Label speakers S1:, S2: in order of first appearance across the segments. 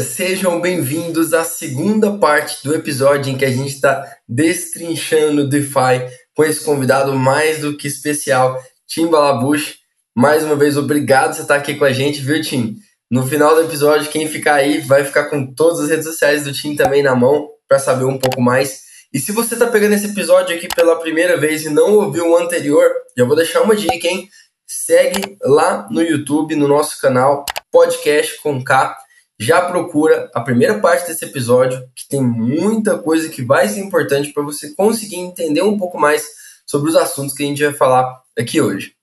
S1: sejam bem-vindos à segunda parte do episódio em que a gente está destrinchando DeFi com esse convidado mais do que especial, Tim Balabush. Mais uma vez, obrigado você estar aqui com a gente, viu, Tim? No final do episódio, quem ficar aí vai ficar com todas as redes sociais do Tim também na mão para saber um pouco mais. E se você está pegando esse episódio aqui pela primeira vez e não ouviu o anterior, já vou deixar uma dica, hein? Segue lá no YouTube, no nosso canal, Podcast com K já procura a primeira parte desse episódio, que tem muita coisa que vai ser importante para você conseguir entender um pouco mais sobre os assuntos que a gente vai falar aqui hoje.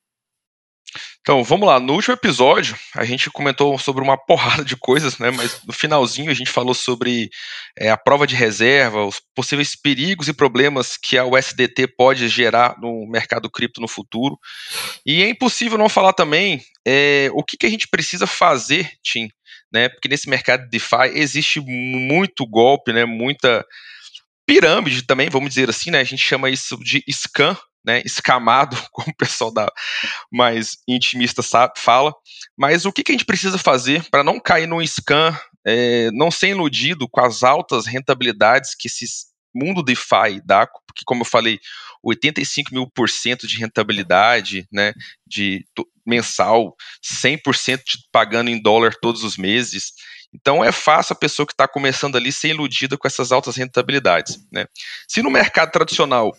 S2: Então, vamos lá. No último episódio, a gente comentou sobre uma porrada de coisas, né? Mas no finalzinho a gente falou sobre é, a prova de reserva, os possíveis perigos e problemas que a USDT pode gerar no mercado cripto no futuro. E é impossível não falar também é, o que, que a gente precisa fazer, Tim, né? Porque nesse mercado de DeFi existe muito golpe, né? Muita pirâmide também, vamos dizer assim, né? A gente chama isso de scam, né? Escamado, como o pessoal da mais intimista sabe, fala. Mas o que, que a gente precisa fazer para não cair num scam, é, não ser iludido com as altas rentabilidades que esse mundo DeFi dá, porque como eu falei, 85 mil por cento de rentabilidade, né, de mensal, 100% pagando em dólar todos os meses. Então é fácil a pessoa que está começando ali ser iludida com essas altas rentabilidades. Né? Se no mercado tradicional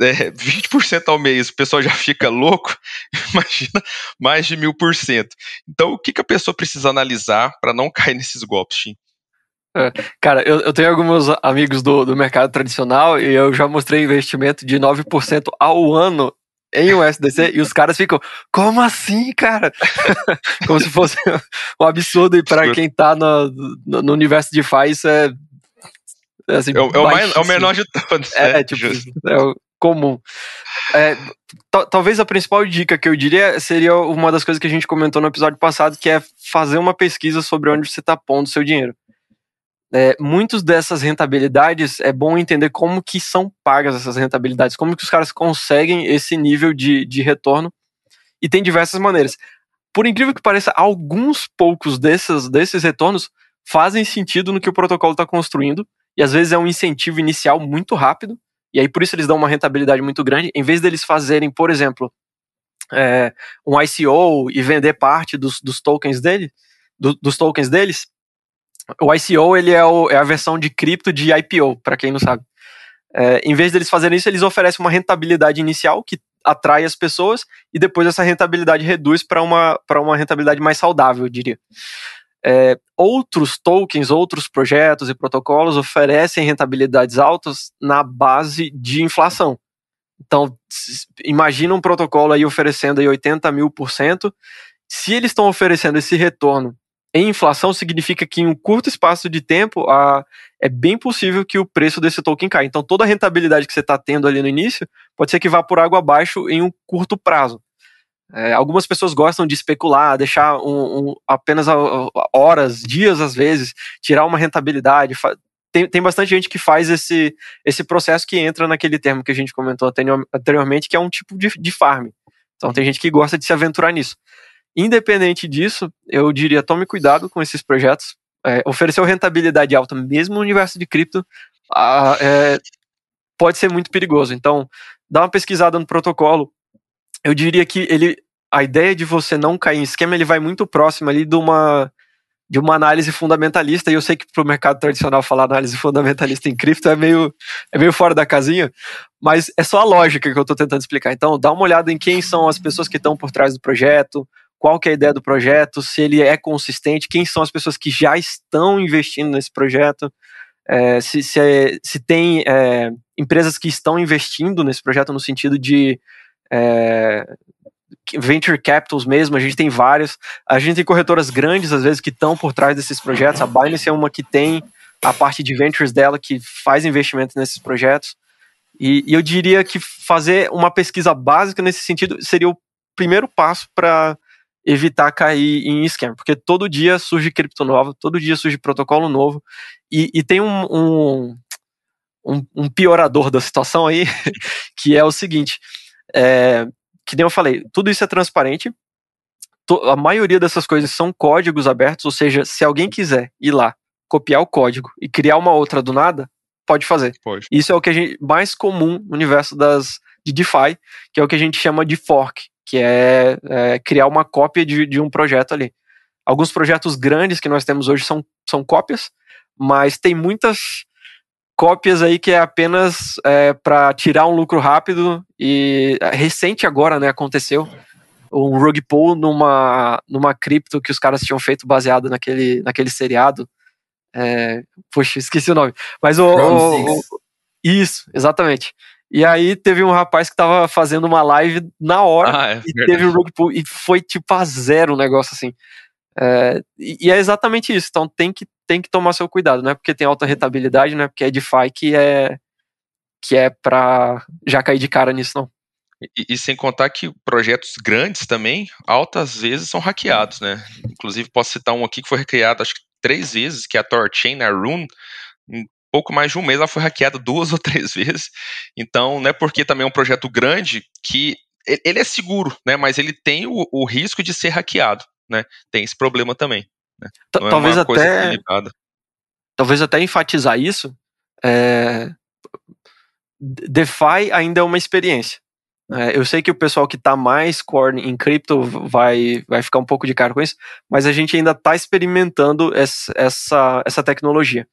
S2: é, 20% ao mês o pessoal já fica louco, imagina mais de mil por cento. Então o que, que a pessoa precisa analisar para não cair nesses golpes, Tim?
S3: É, cara, eu, eu, tenho alguns amigos do, do mercado tradicional e eu já mostrei investimento de 9% ao ano em USDC e os caras ficam, como assim, cara? como se fosse um absurdo e para quem tá no, no, no, universo de FI isso é
S2: assim, é, é, o mais, é, o menor de todos.
S3: É, né? é tipo, é o comum. É, talvez a principal dica que eu diria seria uma das coisas que a gente comentou no episódio passado, que é fazer uma pesquisa sobre onde você está pondo seu dinheiro é, muitas dessas rentabilidades é bom entender como que são pagas essas rentabilidades, como que os caras conseguem esse nível de, de retorno e tem diversas maneiras. Por incrível que pareça, alguns poucos desses, desses retornos fazem sentido no que o protocolo está construindo e às vezes é um incentivo inicial muito rápido e aí por isso eles dão uma rentabilidade muito grande. Em vez deles fazerem, por exemplo, é, um ICO e vender parte dos, dos tokens dele, do, dos tokens deles, o ICO ele é, o, é a versão de cripto de IPO, para quem não sabe. É, em vez deles fazerem isso, eles oferecem uma rentabilidade inicial que atrai as pessoas e depois essa rentabilidade reduz para uma, uma rentabilidade mais saudável, eu diria. É, outros tokens, outros projetos e protocolos oferecem rentabilidades altas na base de inflação. Então, imagina um protocolo aí oferecendo aí 80 mil por cento. Se eles estão oferecendo esse retorno em inflação significa que em um curto espaço de tempo a, é bem possível que o preço desse token caia. Então toda a rentabilidade que você está tendo ali no início pode ser que vá por água abaixo em um curto prazo. É, algumas pessoas gostam de especular, deixar um, um, apenas horas, dias às vezes, tirar uma rentabilidade. Tem, tem bastante gente que faz esse, esse processo que entra naquele termo que a gente comentou anteriormente, que é um tipo de, de farm. Então tem gente que gosta de se aventurar nisso. Independente disso, eu diria tome cuidado com esses projetos. É, oferecer rentabilidade alta, mesmo no universo de cripto, a, é, pode ser muito perigoso. Então, dá uma pesquisada no protocolo. Eu diria que ele, a ideia de você não cair em esquema, ele vai muito próximo ali de uma de uma análise fundamentalista, e eu sei que para o mercado tradicional falar análise fundamentalista em cripto é meio, é meio fora da casinha, mas é só a lógica que eu estou tentando explicar. Então, dá uma olhada em quem são as pessoas que estão por trás do projeto, qual que é a ideia do projeto, se ele é consistente, quem são as pessoas que já estão investindo nesse projeto, é, se, se, é, se, tem é, empresas que estão investindo nesse projeto no sentido de é, venture capitals mesmo, a gente tem várias, a gente tem corretoras grandes às vezes que estão por trás desses projetos, a Binance é uma que tem a parte de ventures dela que faz investimento nesses projetos, e, e eu diria que fazer uma pesquisa básica nesse sentido seria o primeiro passo para evitar cair em esquema, porque todo dia surge cripto nova, todo dia surge protocolo novo, e, e tem um, um, um, um, piorador da situação aí, que é o seguinte, é, que nem eu falei, tudo isso é transparente, to, a maioria dessas coisas são códigos abertos, ou seja, se alguém quiser ir lá copiar o código e criar uma outra do nada, pode fazer.
S2: Pode.
S3: Isso é o que a gente mais comum no universo das de DeFi, que é o que a gente chama de fork, que é, é criar uma cópia de, de um projeto ali. Alguns projetos grandes que nós temos hoje são, são cópias, mas tem muitas cópias aí que é apenas é, para tirar um lucro rápido e é, recente agora, né, aconteceu um rug pull numa, numa cripto que os caras tinham feito baseado naquele, naquele seriado. É, poxa, esqueci o nome. Mas o, o, o, Isso, exatamente. E aí teve um rapaz que tava fazendo uma live na hora ah, é, e teve um rug pull e foi tipo a zero o negócio assim. É, e, é exatamente isso. Então tem que, tem que tomar seu cuidado, não é porque tem alta rentabilidade, não é porque é DeFi que é que é pra já cair de cara nisso, não.
S2: E, e, sem contar que projetos grandes também, altas vezes são hackeados, né? Inclusive, posso citar um aqui que foi hackeado acho que três vezes, que é a Torchain, a Rune. Pouco mais de um mês ela foi hackeada duas ou três vezes. Então, não é porque também é um projeto grande que ele é seguro, né? Mas ele tem o, o risco de ser hackeado, né? Tem esse problema também. Né?
S3: É talvez até talvez até enfatizar isso. É... DeFi ainda é uma experiência. É, eu sei que o pessoal que está mais core em cripto vai, vai ficar um pouco de cara com isso, mas a gente ainda está experimentando essa, essa, essa tecnologia.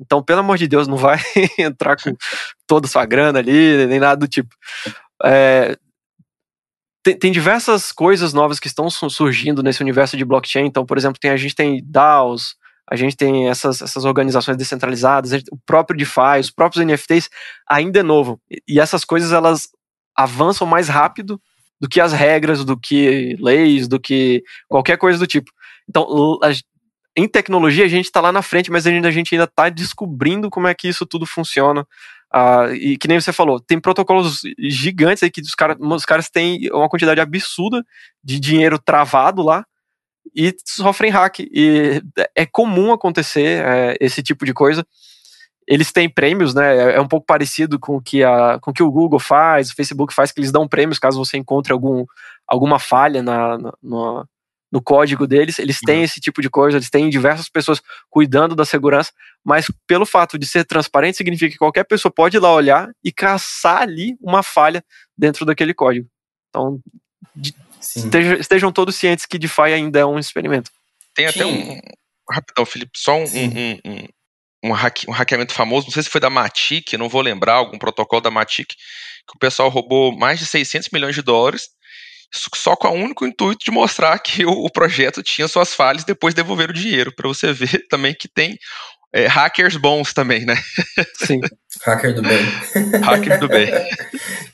S3: Então, pelo amor de Deus, não vai entrar com toda a sua grana ali, nem nada do tipo. É, tem, tem, diversas coisas novas que estão surgindo nesse universo de blockchain. Então, por exemplo, tem, a gente tem DAOs, a gente tem essas, essas organizações descentralizadas, o próprio DeFi, os próprios NFTs, ainda é novo. E essas coisas, elas avançam mais rápido do que as regras, do que leis, do que qualquer coisa do tipo. Então, em tecnologia, a gente está lá na frente, mas a gente ainda está descobrindo como é que isso tudo funciona. Uh, e que nem você falou, tem protocolos gigantes aí que os, cara, os caras têm uma quantidade absurda de dinheiro travado lá e sofrem hack. E é comum acontecer é, esse tipo de coisa eles têm prêmios, né? É, é um pouco parecido com o que a, com o que o Google faz, o Facebook faz, que eles dão prêmios caso você encontre algum, alguma falha na, na no, código deles. Eles têm uhum. esse tipo de coisa, eles têm diversas pessoas cuidando da segurança, mas pelo fato de ser transparente significa que qualquer pessoa pode ir lá olhar e caçar ali uma falha dentro daquele código. Então, de, estejam, estejam todos cientes que DeFi ainda é um experimento.
S2: Tem até Sim. um. Rapidão, Felipe, só um, um, um, um, hacke, um hackeamento famoso, não sei se foi da Matic, não vou lembrar, algum protocolo da Matic, que o pessoal roubou mais de 600 milhões de dólares, só com o único intuito de mostrar que o, projeto tinha suas falhas e depois devolver o dinheiro, para você ver também que tem é, hackers bons também, né?
S3: Sim.
S1: Hacker do bem.
S2: Hacker do bem.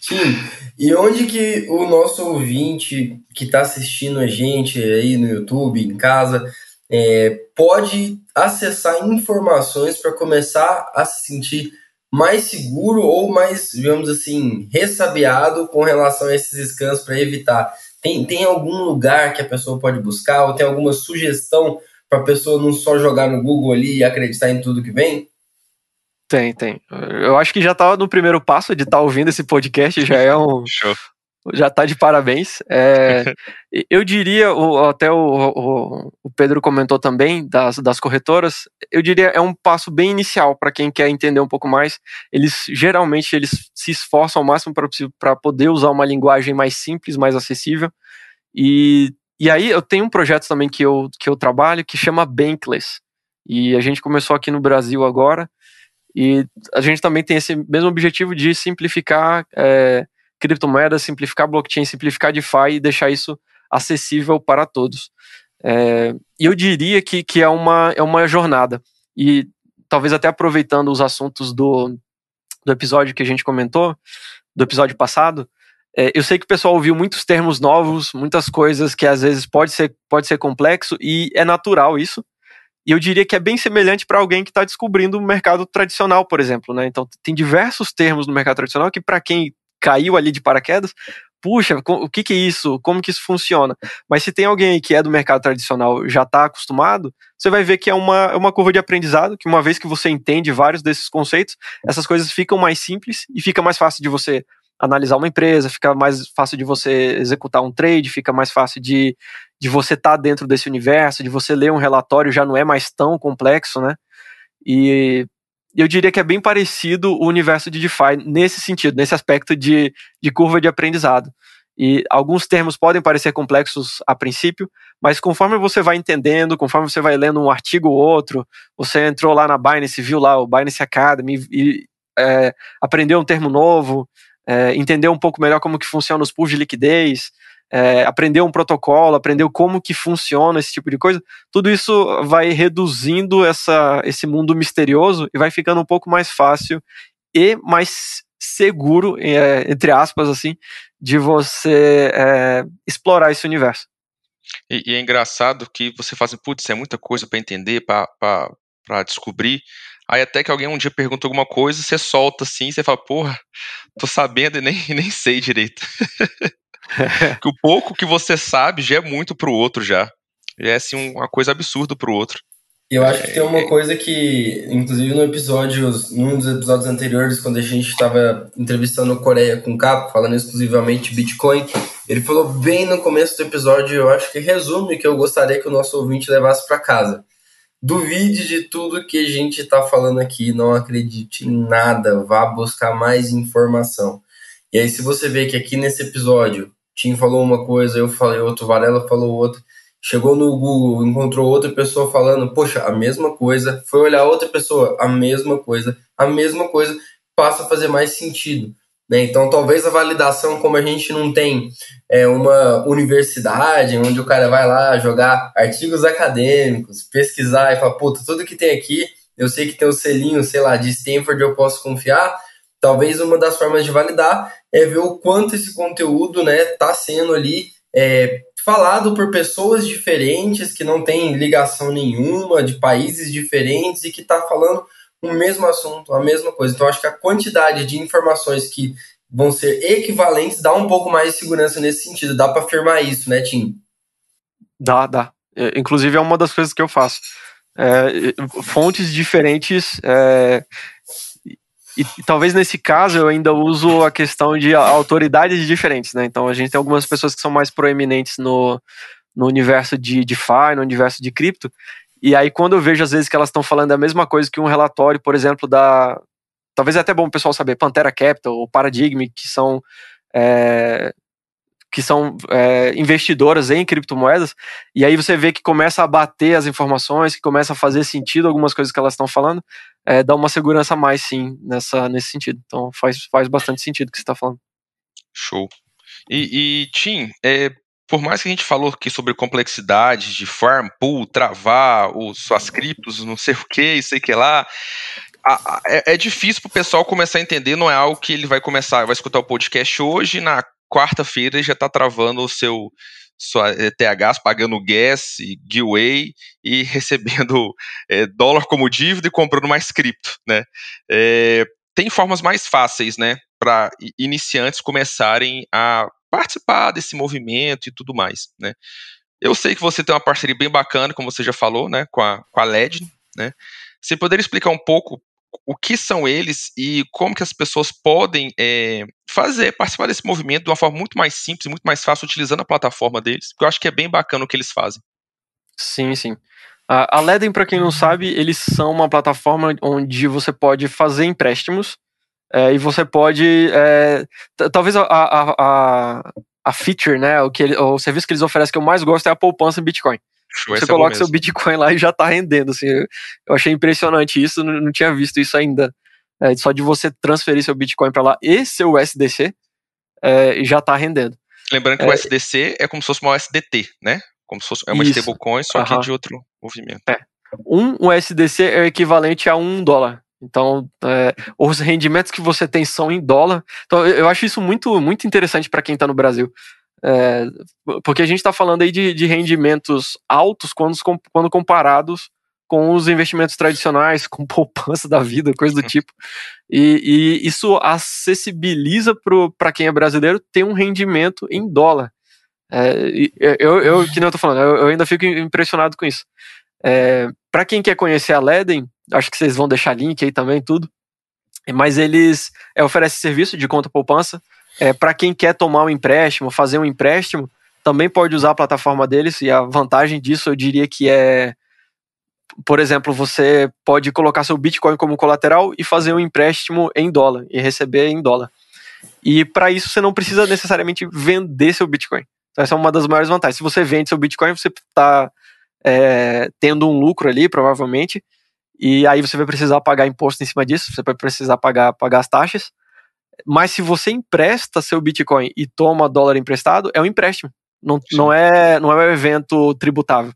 S1: Tim, e onde que o nosso ouvinte que está assistindo a gente aí no YouTube, em casa, é, pode acessar informações para começar a se sentir mais seguro ou mais, digamos assim, ressabiado com relação a esses scans para evitar? Tem, tem algum lugar que a pessoa pode buscar ou tem alguma sugestão para a pessoa não só jogar no Google ali e acreditar em tudo que vem?
S3: Tem, tem. Eu acho que já tá no primeiro passo de estar tá ouvindo esse podcast, já é um, Show já está de parabéns. É, eu diria, o, até o, o, o, Pedro comentou também das, das corretoras, eu diria é um passo bem inicial para quem quer entender um pouco mais. Eles geralmente eles se esforçam ao máximo para poder usar uma linguagem mais simples, mais acessível. E, e aí eu tenho um projeto também que eu, que eu trabalho que chama Bankless. E a gente começou aqui no Brasil agora. E a gente também tem esse mesmo objetivo de simplificar. É, criptomoedas, simplificar blockchain, simplificar DeFi e deixar isso acessível para todos. É, e eu diria que, que é, uma, é uma jornada. E talvez até aproveitando os assuntos do, do episódio que a gente comentou, do episódio passado, é, eu sei que o pessoal ouviu muitos termos novos, muitas coisas que às vezes pode ser, pode ser complexo e é natural isso. E eu diria que é bem semelhante para alguém que está descobrindo o mercado tradicional, por exemplo. Né? Então, tem diversos termos no mercado tradicional que, para quem caiu ali de paraquedas, puxa, o que, que é isso? Como que isso funciona? Mas se tem alguém que é do mercado tradicional já está acostumado, você vai ver que é uma, é uma curva de aprendizado, que uma vez que você entende vários desses conceitos, essas coisas ficam mais simples e fica mais fácil de você analisar uma empresa, fica mais fácil de você executar um trade, fica mais fácil de, de você estar tá dentro desse universo, de você ler um relatório já não é mais tão complexo, né? E eu diria que é bem parecido o universo de DeFi nesse sentido, nesse aspecto de, de curva de aprendizado. E alguns termos podem parecer complexos a princípio, mas conforme você vai entendendo, conforme você vai lendo um artigo ou outro, você entrou lá na Binance, viu lá o Binance Academy e é, aprendeu um termo novo, é, entendeu um pouco melhor como que funciona os pools de liquidez, é, um protocolo, aprendeu como que funciona esse tipo de coisa, tudo isso vai reduzindo essa, esse mundo misterioso e vai ficando um pouco mais fácil e mais seguro, é, entre aspas, assim, de você é, explorar esse universo.
S2: E, e, é engraçado que você faz, assim, putz, é muita coisa para entender, para descobrir. Aí até que alguém um dia pergunta alguma coisa, você solta assim, você fala, porra, tô sabendo e nem, nem sei direito. que o pouco que você sabe já é muito pro outro já. Já é assim uma coisa absurda pro outro.
S1: Eu acho que tem uma coisa que, inclusive no episódio, num dos episódios anteriores, quando a gente estava entrevistando o Coreia com o Capo, falando exclusivamente Bitcoin, ele falou bem no começo do episódio, eu acho que resume que eu gostaria que o nosso ouvinte levasse para casa. Duvide de tudo que a gente está falando aqui, não acredite em nada, vá buscar mais informação. E aí, se você vê que aqui nesse episódio, Tim falou uma coisa, eu falei outro, Varela falou outra, chegou no Google, encontrou outra pessoa falando, poxa, a mesma coisa, foi olhar outra pessoa, a mesma coisa, a mesma coisa, passa a fazer mais sentido. Né? Então, talvez a validação, como a gente não tem é, uma universidade onde o cara vai lá jogar artigos acadêmicos, pesquisar e falar, puta, tudo que tem aqui, eu sei que tem o selinho, sei lá, de Stanford, eu posso confiar. Talvez uma das formas de validar é ver o quanto esse conteúdo está né, tá sendo ali é, falado por pessoas diferentes que não têm ligação nenhuma, de países diferentes e que está falando o mesmo assunto, a mesma coisa. Então, acho que a quantidade de informações que vão ser equivalentes dá um pouco mais de segurança nesse sentido. Dá para afirmar isso, né, Tim?
S3: Dá, dá. É, inclusive, é uma das coisas que eu faço. É, fontes diferentes é, e, e, talvez nesse caso eu ainda uso a questão de autoridades diferentes, né? Então a gente tem algumas pessoas que são mais proeminentes no, no universo de DeFi, no universo de cripto, e aí quando eu vejo às vezes que elas estão falando a mesma coisa que um relatório, por exemplo, da. Talvez é até bom o pessoal saber, Pantera Capital ou Paradigm, que são é, que são é, investidoras em criptomoedas, e aí você vê que começa a bater as informações, que começa a fazer sentido algumas coisas que elas estão falando, é, dá uma segurança a mais, sim, nessa, nesse sentido. Então faz, faz bastante sentido o que você está falando.
S2: Show. E, e Tim, é, por mais que a gente falou aqui sobre complexidades de farm, pool, travar, os, suas criptos, não sei o que, aí que lá, a, a, é, é, difícil o pessoal começar a entender, não é algo que ele vai começar, vai escutar o podcast hoje, na quarta-feira já está travando o seu sua eh, THs, pagando gas giveaway e recebendo é, dólar como dívida e comprando mais cripto, né? É, tem formas mais fáceis, né, para iniciantes começarem a participar desse movimento e tudo mais, né? Eu sei que você tem uma parceria bem bacana, como você já falou, né, com a, com a LED, né? Você poderia explicar um pouco o que são eles e como que as pessoas podem é, fazer, participar desse movimento de uma forma muito mais simples, muito mais fácil, utilizando a plataforma deles, porque eu acho que é bem bacana o que eles fazem.
S3: Sim, sim. A Leden, para quem não sabe, eles são uma plataforma onde você pode fazer empréstimos é, e você pode. É, talvez a, a, a, a, feature, né, o, que ele, o serviço que eles oferecem que eu mais gosto é a poupança em Bitcoin. Show, você é coloca é seu Bitcoin lá e já tá rendendo. Assim, eu achei impressionante isso, não, não tinha visto isso ainda. É, só de você transferir seu Bitcoin para lá e seu USDC é, já tá rendendo.
S2: Lembrando que o USDC é, é como se fosse uma USDT, né? Como se fosse é uma isso. stablecoin, só que de outro movimento.
S3: É. Um USDC é o equivalente a um dólar. Então, é, os rendimentos que você tem são em dólar. Então, eu acho isso muito, muito interessante para quem está no Brasil. É, porque a gente está falando aí de, de, rendimentos altos quando, quando comparados com os investimentos tradicionais, com poupança da vida, coisa do tipo. E, e isso acessibiliza para quem é brasileiro ter um rendimento em dólar. É, eu, eu, que não eu tô falando, eu, eu, ainda fico impressionado com isso. É, para quem quer conhecer a Leden, acho que vocês vão deixar link aí também, tudo. Mas eles é, oferecem serviço de conta poupança, é, para quem quer tomar um empréstimo, fazer um empréstimo, também pode usar a plataforma deles, e a vantagem disso eu diria que é por exemplo, você pode colocar seu Bitcoin como colateral e fazer um empréstimo em dólar e receber em dólar. E para isso você não precisa necessariamente vender seu Bitcoin. Então, essa é uma das maiores vantagens. Se você vende seu Bitcoin, você está é, tendo um lucro ali, provavelmente, e aí você vai precisar pagar imposto em cima disso, você vai precisar pagar, pagar as taxas. Mas se você empresta seu Bitcoin e toma dólar emprestado, é um empréstimo. Não, não, é, não é um evento tributável.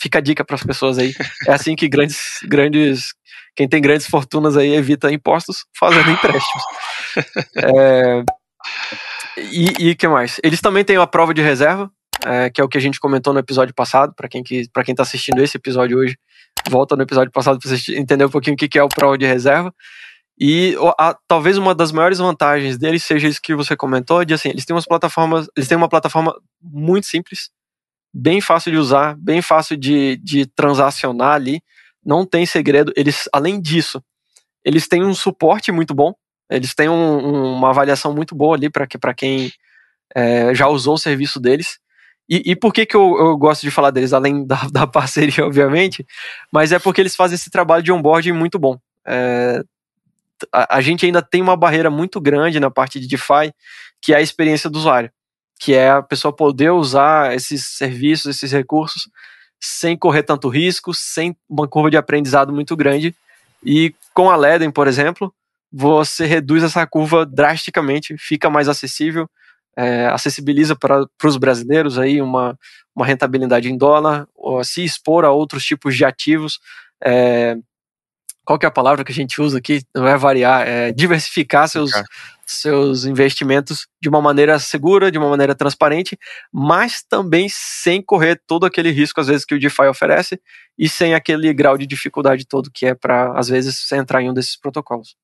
S3: Fica a dica para as pessoas aí. É assim que grandes, grandes, quem tem grandes fortunas aí evita impostos fazendo empréstimos. É, e o que mais? Eles também têm a prova de reserva, é, que é o que a gente comentou no episódio passado. Para quem que, para quem está assistindo esse episódio hoje, volta no episódio passado para você entender um pouquinho o que, que é o prova de reserva. E a, talvez uma das maiores vantagens deles seja isso que você comentou, de assim, eles têm umas plataformas, eles têm uma plataforma muito simples, bem fácil de usar, bem fácil de, de transacionar ali, não tem segredo. Eles, além disso, eles têm um suporte muito bom, eles têm um, uma avaliação muito boa ali para que, quem é, já usou o serviço deles. E, e por que, que eu, eu, gosto de falar deles, além da, da, parceria, obviamente, mas é porque eles fazem esse trabalho de onboarding muito bom. É, a, a, gente ainda tem uma barreira muito grande na parte de DeFi, que é a experiência do usuário, que é a pessoa poder usar esses serviços, esses recursos, sem correr tanto risco, sem uma curva de aprendizado muito grande. E com a Leden, por exemplo, você reduz essa curva drasticamente, fica mais acessível, é, acessibiliza para os brasileiros aí uma, uma rentabilidade em dólar, se expor a outros tipos de ativos. É, qual que é a palavra que a gente usa aqui? Não é variar, é diversificar seus, seus investimentos de uma maneira segura, de uma maneira transparente, mas também sem correr todo aquele risco, às vezes, que o DeFi oferece e sem aquele grau de dificuldade todo que é para, às vezes, entrar em um desses protocolos.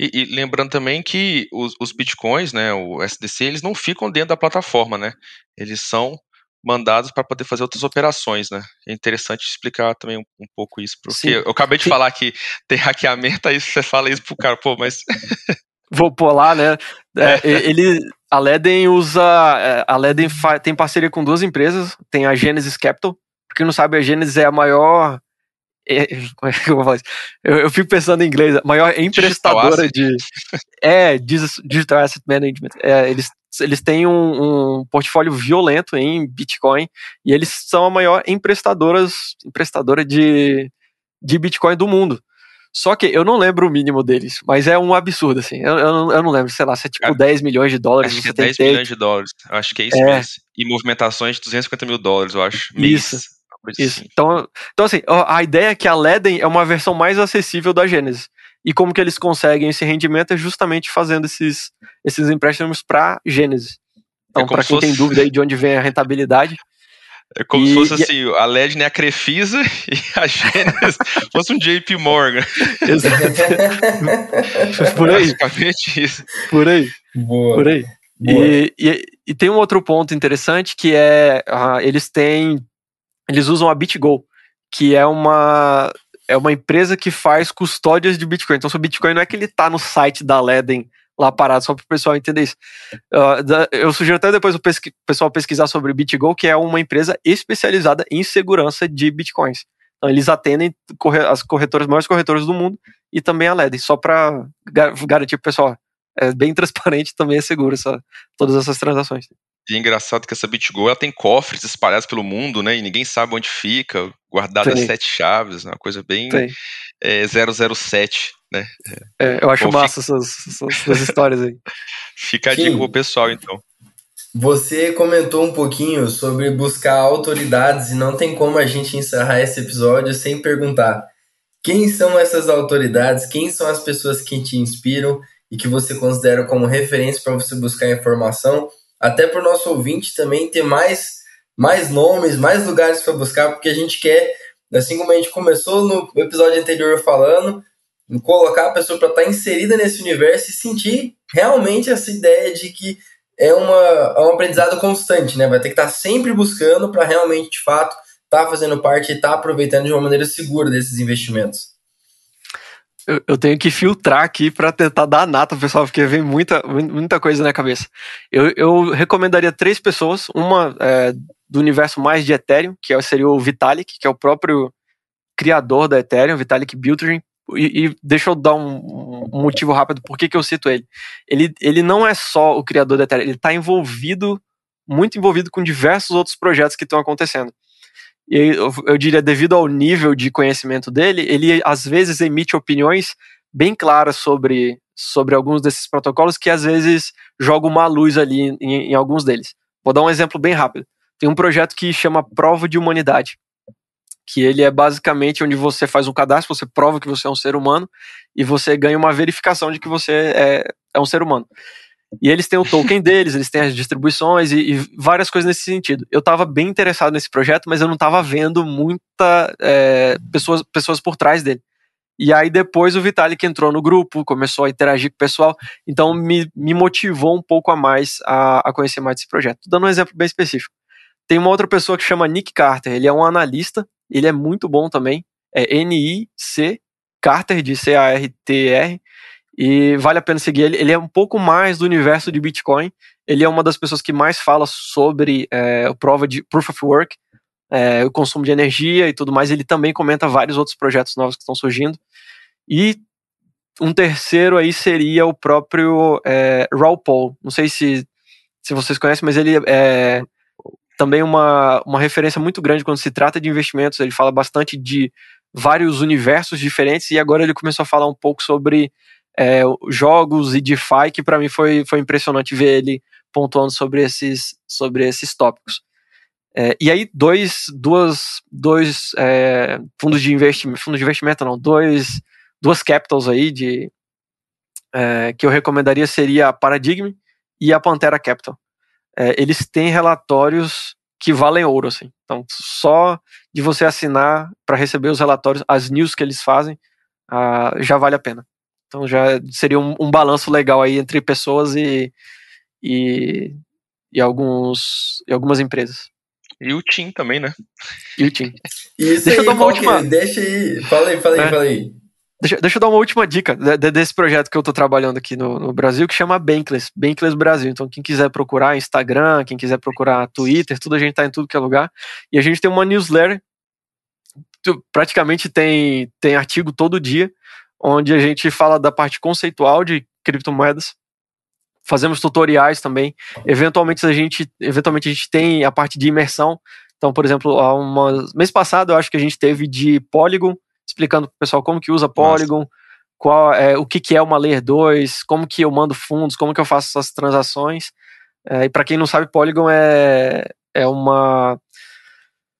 S2: E, e, lembrando também que os, os, bitcoins, né, o SDC, eles não ficam dentro da plataforma, né? Eles são mandados para poder fazer outras operações, né? É interessante explicar também um, um pouco isso, porque Sim. eu acabei de Sim. falar que tem hackeamento, aí você fala isso pro cara, pô, mas
S3: vou pular, né? É, é. Ele, a Leden usa, é, a Leden tem parceria com duas empresas, tem a Genesis Capital, porque não sabe, a Genesis é a maior é, como é que eu vou falar isso? Eu, eu, fico pensando em inglês, a maior emprestadora de. É, Digital Asset Management. É, eles, eles têm um, um, portfólio violento em Bitcoin e eles são a maior emprestadoras, emprestadora de, de Bitcoin do mundo. Só que eu não lembro o mínimo deles, mas é um absurdo, assim. Eu, eu, não, eu não lembro, sei lá, se é tipo Cara, 10 milhões de dólares.
S2: Acho que é 10 milhões de dólares. Eu acho que é isso é. mesmo. E movimentações de 250 mil dólares, eu acho.
S3: Isso. Isso. Assim. Então, então, assim, a ideia é que a Leden é uma versão mais acessível da Genesis. E como que eles conseguem esse rendimento é justamente fazendo esses, esses empréstimos para Genesis. Então, é para quem fosse... tem dúvida aí de onde vem a rentabilidade.
S2: É como e, se fosse assim, a Leden é a Crefisa e a Genesis fosse um JP Morgan.
S3: Exato. Por aí. Basicamente isso. Por aí. Boa. Por aí. E, e, e, tem um outro ponto interessante que é uh, eles têm eles usam a BitGo, que é uma é uma empresa que faz custódias de Bitcoin. Então, o Bitcoin não é que ele está no site da Leden lá parado, só para o pessoal entender isso. Uh, eu sugiro até depois o pesqui pessoal pesquisar sobre o BitGo, que é uma empresa especializada em segurança de Bitcoins. Então, eles atendem corre as corretoras, maiores corretoras do mundo e também a Leden, só para gar garantir para o pessoal. É bem transparente também é seguro essa, todas essas transações.
S2: E é engraçado que essa BitGo ela tem cofres espalhados pelo mundo, né? E ninguém sabe onde fica, guardada sete chaves, né, uma coisa bem é, 007, né?
S3: É, eu acho Bom, massa fica... essas, essas histórias aí.
S2: Fica a dica pro pessoal, então.
S1: Você comentou um pouquinho sobre buscar autoridades e não tem como a gente encerrar esse episódio sem perguntar quem são essas autoridades, quem são as pessoas que te inspiram e que você considera como referência para você buscar informação até para o nosso ouvinte também ter mais, mais nomes, mais lugares para buscar, porque a gente quer, assim como a gente começou no episódio anterior falando, colocar a pessoa para estar tá inserida nesse universo e sentir realmente essa ideia de que é, uma, é um aprendizado constante, né? Vai ter que estar tá sempre buscando para realmente, de fato, estar tá fazendo parte e estar tá aproveitando de uma maneira segura desses investimentos
S3: eu, eu tenho que filtrar aqui para tentar dar nata, pessoal, porque vem muita, muita coisa na cabeça. Eu, eu recomendaria três pessoas, uma é, do universo mais de Ethereum, que é seria o Vitalik, que é o próprio criador da Ethereum, Vitalik Buterin, e, e, deixa eu dar um, um, motivo rápido por que eu cito ele. ele. Ele não é só o criador da Ethereum, ele está envolvido, muito envolvido com diversos outros projetos que estão acontecendo. E eu, eu, diria, devido ao nível de conhecimento dele, ele às vezes emite opiniões bem claras sobre, sobre alguns desses protocolos que às vezes jogam uma luz ali em, em alguns deles. Vou dar um exemplo bem rápido. Tem um projeto que chama Prova de Humanidade que ele é basicamente onde você faz um cadastro, você prova que você é um ser humano e você ganha uma verificação de que você é, é um ser humano. E eles têm o token deles, eles têm as distribuições e, e várias coisas nesse sentido. Eu estava bem interessado nesse projeto, mas eu não estava vendo muita é, pessoas, pessoas por trás dele. E aí depois o Vitalik entrou no grupo, começou a interagir com o pessoal, então me, me motivou um pouco a mais a, a conhecer mais desse projeto. Dando um exemplo bem específico. Tem uma outra pessoa que chama Nick Carter, ele é um analista ele é muito bom também. É N-I-C, Carter, de C-A-R-T-R. E vale a pena seguir ele. Ele é um pouco mais do universo de Bitcoin. Ele é uma das pessoas que mais fala sobre é, a prova de Proof of Work, é, o consumo de energia e tudo mais. Ele também comenta vários outros projetos novos que estão surgindo. E um terceiro aí seria o próprio é, Paul. Não sei se, se vocês conhecem, mas ele é, também uma, uma referência muito grande quando se trata de investimentos. Ele fala bastante de vários universos diferentes e agora ele começou a falar um pouco sobre é, jogos e DeFi, que para mim foi, foi impressionante ver ele pontuando sobre esses, sobre esses tópicos. É, e aí, dois, duas, dois é, fundos de investimento, fundos de investimento não, dois, duas capitals aí de, é, que eu recomendaria seria a Paradigm e a Pantera Capital é, eles têm relatórios que valem ouro, assim. Então, só de você assinar para receber os relatórios, as news que eles fazem, uh, já vale a pena. Então, já seria um, um balanço legal aí entre pessoas e, e, e, alguns, e algumas empresas.
S2: E o Tim também, né?
S3: E o Tim.
S1: Isso deixa aí, eu dar uma última. Deixa aí. Fala aí, fala aí, é. fala aí.
S3: Deixa, deixa eu dar uma última dica de, desse projeto que eu estou trabalhando aqui no, no, Brasil, que chama Bankless, Bankless Brasil. Então, quem quiser procurar Instagram, quem quiser procurar Twitter, tudo a gente está em tudo que é lugar. E a gente tem uma newsletter, praticamente tem, tem artigo todo dia, onde a gente fala da parte conceitual de criptomoedas. Fazemos tutoriais também. Eventualmente a gente, eventualmente a gente tem a parte de imersão. Então, por exemplo, há uma, mês passado eu acho que a gente teve de Polygon explicando para o pessoal como que usa Polygon, qual, é, o que, que é uma Layer 2, como que eu mando fundos, como que eu faço essas transações. É, e para quem não sabe, Polygon é, é uma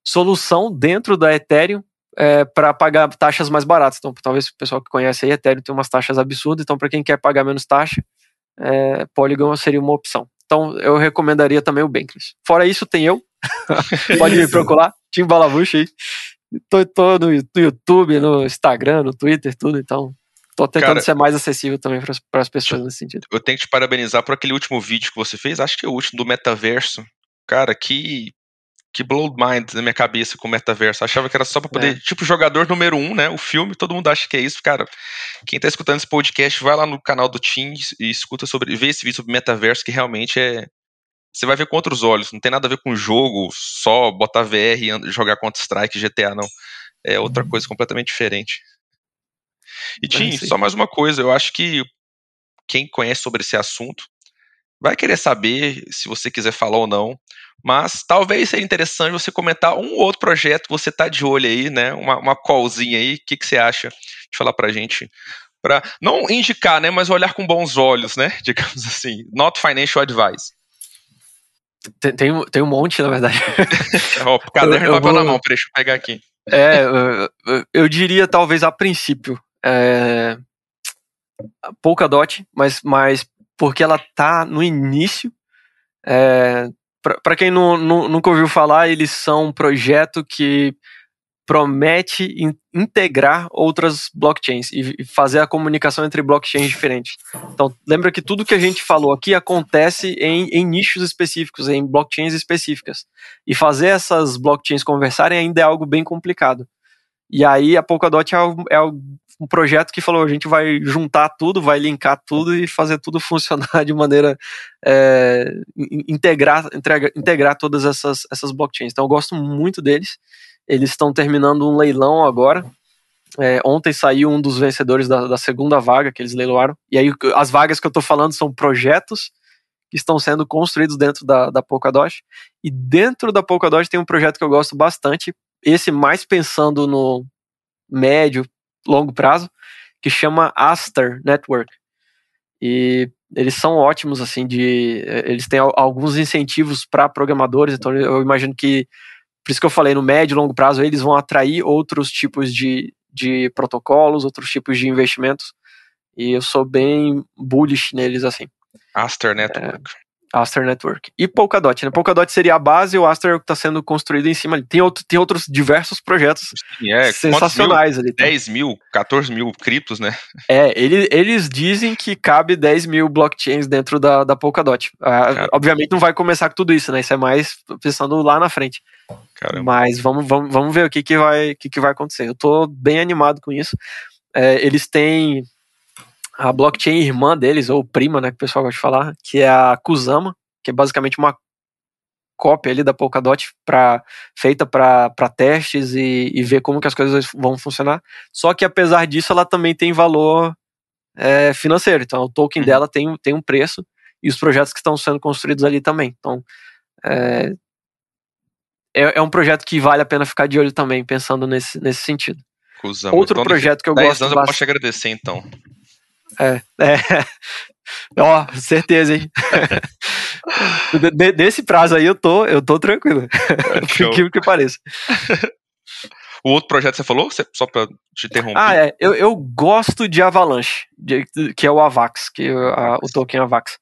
S3: solução dentro da Ethereum é, para pagar taxas mais baratas. Então, talvez o pessoal que conhece aí, Ethereum tem umas taxas absurdas, então para quem quer pagar menos taxa, é, Polygon seria uma opção. Então, eu recomendaria também o Bankless. Fora isso, tem eu. Pode me procurar, Tim Balabucha aí tô, tô no, YouTube, no Instagram, no Twitter, tudo, então tô tentando Cara, ser mais acessível também para as pessoas nesse sentido.
S2: Eu tenho que te parabenizar por aquele último vídeo que você fez, acho que é o último do metaverso. Cara, que que blow mind na minha cabeça com o metaverso. achava que era só pra poder, é. tipo, jogador número um, né? O filme, todo mundo acha que é isso. Cara, quem tá escutando esse podcast, vai lá no canal do Tim e escuta sobre, vê esse vídeo sobre metaverso, que realmente é, você vai ver com outros olhos. Não tem nada a ver com jogo, só botar VR e jogar Counter-Strike, GTA, não. É outra uhum. coisa completamente diferente. E Tim, só mais uma coisa, eu acho que quem conhece sobre esse assunto vai querer saber se você quiser falar ou não, mas talvez seja interessante você comentar um outro projeto que você tá de olho aí, né? Uma, uma callzinha aí, o que, que você acha de falar pra gente? Para não indicar, né, mas olhar com bons olhos, né? Digamos assim, not financial advice.
S3: Tem, tem, tem um monte, na verdade.
S2: o caderno tá vou... na mão, deixa eu pegar aqui.
S3: É, eu, eu diria talvez a princípio. É, Polkadot, mas, mas porque ela tá no início. É, para quem não, não, nunca ouviu falar, eles são um projeto que promete in, integrar outras blockchains e fazer a comunicação entre blockchains diferentes. Então, lembra que tudo que a gente falou aqui acontece em, em nichos específicos, em blockchains específicas. E fazer essas blockchains conversarem ainda é algo bem complicado. E aí a Polkadot é, é um projeto que falou, a gente vai juntar tudo, vai linkar tudo e fazer tudo funcionar de maneira é, integrar, integrar todas essas, essas blockchains. Então eu gosto muito deles Eles estão terminando um leilão agora. É, ontem saiu um dos vencedores da, da, segunda vaga que eles leiloaram. E aí, as vagas que eu estou falando são projetos que estão sendo construídos dentro da, da Polkadot. E dentro da Polkadot tem um projeto que eu gosto bastante, esse mais pensando no médio, longo prazo, que chama Aster Network. E eles são ótimos, assim, de. Eles têm alguns incentivos para programadores, então eu imagino que. Por isso que eu falei, no médio e longo prazo, eles vão atrair outros tipos de, de protocolos, outros tipos de investimentos. E eu sou bem bullish neles, assim.
S2: Aster Network.
S3: É, Aster Network. E Polkadot, né? Polkadot seria a base e o Aster está sendo construído em cima. Tem, outro, tem outros diversos projetos Sim, é, sensacionais
S2: mil,
S3: ali.
S2: 10 mil, 14 mil criptos, né?
S3: É, ele, eles dizem que cabe 10 mil blockchains dentro da, da Polkadot. Ah, obviamente não vai começar com tudo isso, né? Isso é mais pensando lá na frente. Caramba. Mas vamos, vamos, vamos ver o que, que, vai, que, que vai acontecer. Eu tô bem animado com isso. É, eles têm a blockchain irmã deles, ou prima, né, que o pessoal gosta de falar, que é a Kusama, que é basicamente uma cópia ali da Polkadot pra, feita para testes e, e, ver como que as coisas vão funcionar. Só que apesar disso, ela também tem valor é, financeiro. Então, o token uhum. dela tem, tem um preço e os projetos que estão sendo construídos ali também. Então, é, é, é um projeto que vale a pena ficar de olho também, pensando nesse, nesse sentido.
S2: Kusama.
S3: Outro então, projeto que eu gosto
S2: anos eu posso te agradecer, então.
S3: É, é. Ó, certeza, hein? de, desse prazo aí eu tô, eu tô tranquilo. É, Por que pareça.
S2: O outro projeto que você falou, só pra te interromper.
S3: Ah, é. Eu, eu gosto de Avalanche, de, que é o Avax, que é a, o token Avax.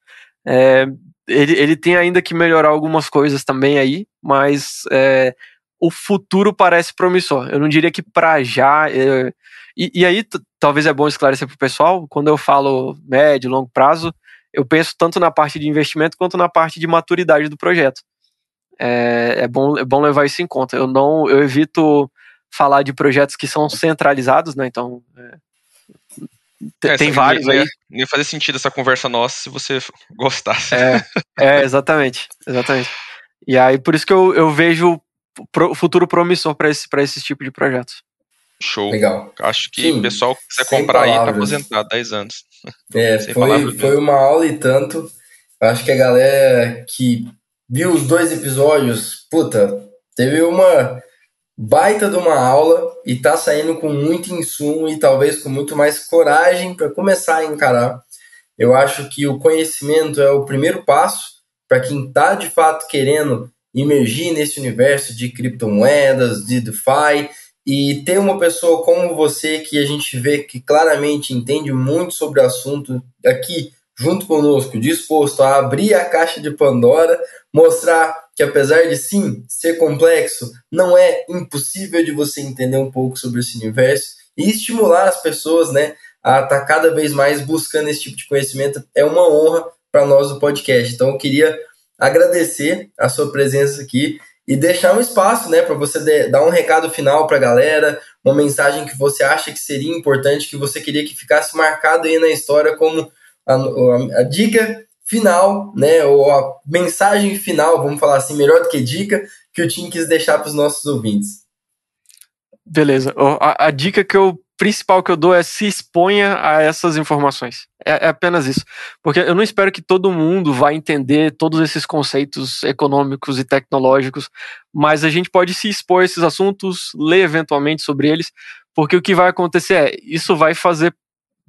S3: É, ele, ele tem ainda que melhorar algumas coisas também aí, mas é, o futuro parece promissor. Eu não diria que para já. É, e, e, aí, talvez é bom esclarecer para o pessoal, quando eu falo médio, longo prazo, eu penso tanto na parte de investimento quanto na parte de maturidade do projeto. É, é, bom, é bom levar isso em conta. Eu não, eu evito falar de projetos que são centralizados, né? Então, é, é tem vários
S2: aí. Ia fazer sentido essa conversa nossa se você gostasse.
S3: É, é exatamente, exatamente. E aí, por isso que eu, eu vejo o futuro promissor para esse, esse tipo de projetos.
S2: Show.
S1: Legal.
S2: Acho que Sim, o pessoal que quiser comprar palavras. aí para aposentar 10 anos.
S1: É, foi, foi uma aula e tanto. Acho que a galera que viu os dois episódios, puta, teve uma baita de uma aula e tá saindo com muito insumo e talvez com muito mais coragem para começar a encarar. Eu acho que o conhecimento é o primeiro passo para quem tá de fato querendo imergir nesse universo de criptomoedas, de DeFi e ter uma pessoa como você que a gente vê que claramente entende muito sobre o assunto aqui junto conosco, disposto a abrir a caixa de Pandora, mostrar que apesar de sim ser complexo, não é impossível de você entender um pouco sobre esse universo e estimular as pessoas, né, a estar tá cada vez mais buscando esse tipo de conhecimento é uma honra para nós do podcast. Então eu queria agradecer a sua presença aqui e deixar um espaço, né, para você dar um recado final para a galera, uma mensagem que você acha que seria importante, que você queria que ficasse marcado aí na história como a, a, a dica final, né, ou a mensagem final, vamos falar assim, melhor do que dica, que o Tim quis deixar para os nossos ouvintes.
S3: Beleza. A, a, dica que eu principal que eu dou é se exponha a essas informações. É, é, apenas isso. Porque eu não espero que todo mundo vá entender todos esses conceitos econômicos e tecnológicos, mas a gente pode se expor a esses assuntos, ler eventualmente sobre eles, porque o que vai acontecer é, isso vai fazer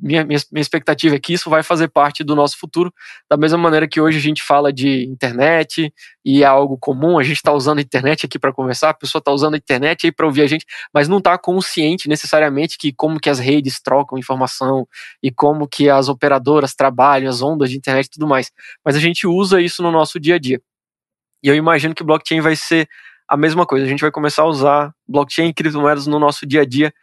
S3: minha, minha, expectativa é que isso vai fazer parte do nosso futuro, da mesma maneira que hoje a gente fala de internet e é algo comum, a gente está usando a internet aqui para conversar, a pessoa está usando a internet aí para ouvir a gente, mas não está consciente necessariamente que como que as redes trocam informação e como que as operadoras trabalham, as ondas de internet e tudo mais. Mas a gente usa isso no nosso dia a dia. E eu imagino que blockchain vai ser a mesma coisa. A gente vai começar a usar blockchain e criptomoedas no nosso dia a dia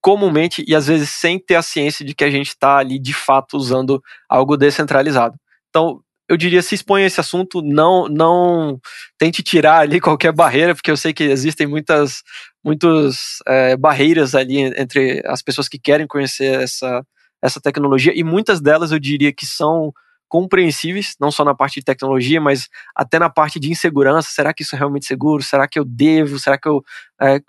S3: comumente e às vezes sem ter a ciência de que a gente está ali de fato usando algo descentralizado. Então, eu diria se exponha a esse assunto, não não tente tirar ali qualquer barreira, porque eu sei que existem muitas muitas é, barreiras ali entre as pessoas que querem conhecer essa, essa tecnologia e muitas delas eu diria que são compreensíveis, não só na parte de tecnologia, mas até na parte de insegurança. Será que isso é realmente seguro? Será que eu devo? Será que eu. É,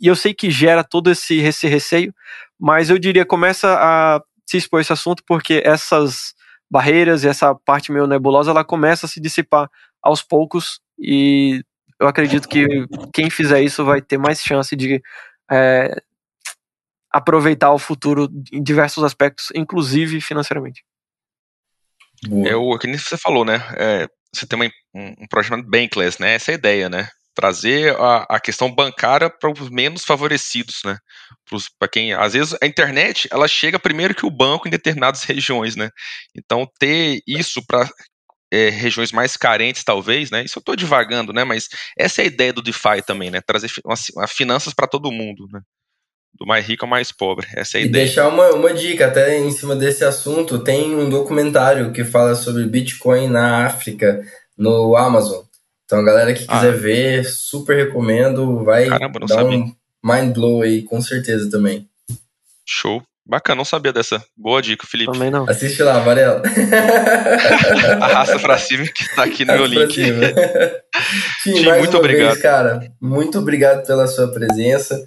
S3: e eu sei que gera todo esse, esse receio, mas eu diria começa a se expor esse assunto porque essas barreiras e essa parte meio nebulosa ela começa a se dissipar aos poucos e eu acredito que quem fizer isso vai ter mais chance de é, aproveitar o futuro em diversos aspectos, inclusive financeiramente.
S2: É o que nem você falou, né? É, você tem uma, um, um projeto Bankless, né? Essa é a ideia, né? Trazer a, a questão bancária para os menos favorecidos, né? Para quem, às vezes, a internet ela chega primeiro que o banco em determinadas regiões, né? Então ter isso para é, regiões mais carentes, talvez, né? Isso eu estou divagando, né? Mas essa é a ideia do DeFi também, né? Trazer uma, uma finanças para todo mundo, né? Do mais rico ao mais pobre. Essa é a
S1: e
S2: ideia.
S1: deixar uma, uma dica até em cima desse assunto, tem um documentário que fala sobre Bitcoin na África, no Amazon. Então, a galera que quiser ah. ver, super recomendo, vai Caramba, dar sabia. um mind blow aí, com certeza também.
S2: Show. Bacana, não sabia dessa. Boa dica, Felipe.
S3: Também não.
S1: Assiste lá, Varela.
S2: Arrasta pra cima que tá aqui no Arrasta meu link.
S1: Tim, Tim muito obrigado. Vez, cara, muito obrigado pela sua presença.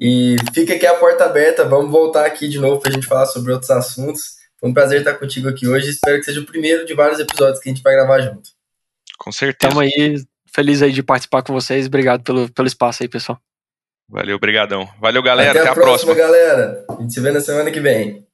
S1: E fica aqui a porta aberta, vamos voltar aqui de novo para a gente falar sobre outros assuntos. Foi um prazer estar contigo aqui hoje. Espero que seja o primeiro de vários episódios que a gente vai gravar junto.
S2: Com certeza.
S3: Estamos aí, feliz aí de participar com vocês. Obrigado pelo, pelo espaço aí, pessoal.
S2: Valeu, obrigadão. Valeu, galera.
S1: Até,
S2: Até
S1: a,
S2: a próxima,
S1: próxima, galera. A gente se vê na semana que vem.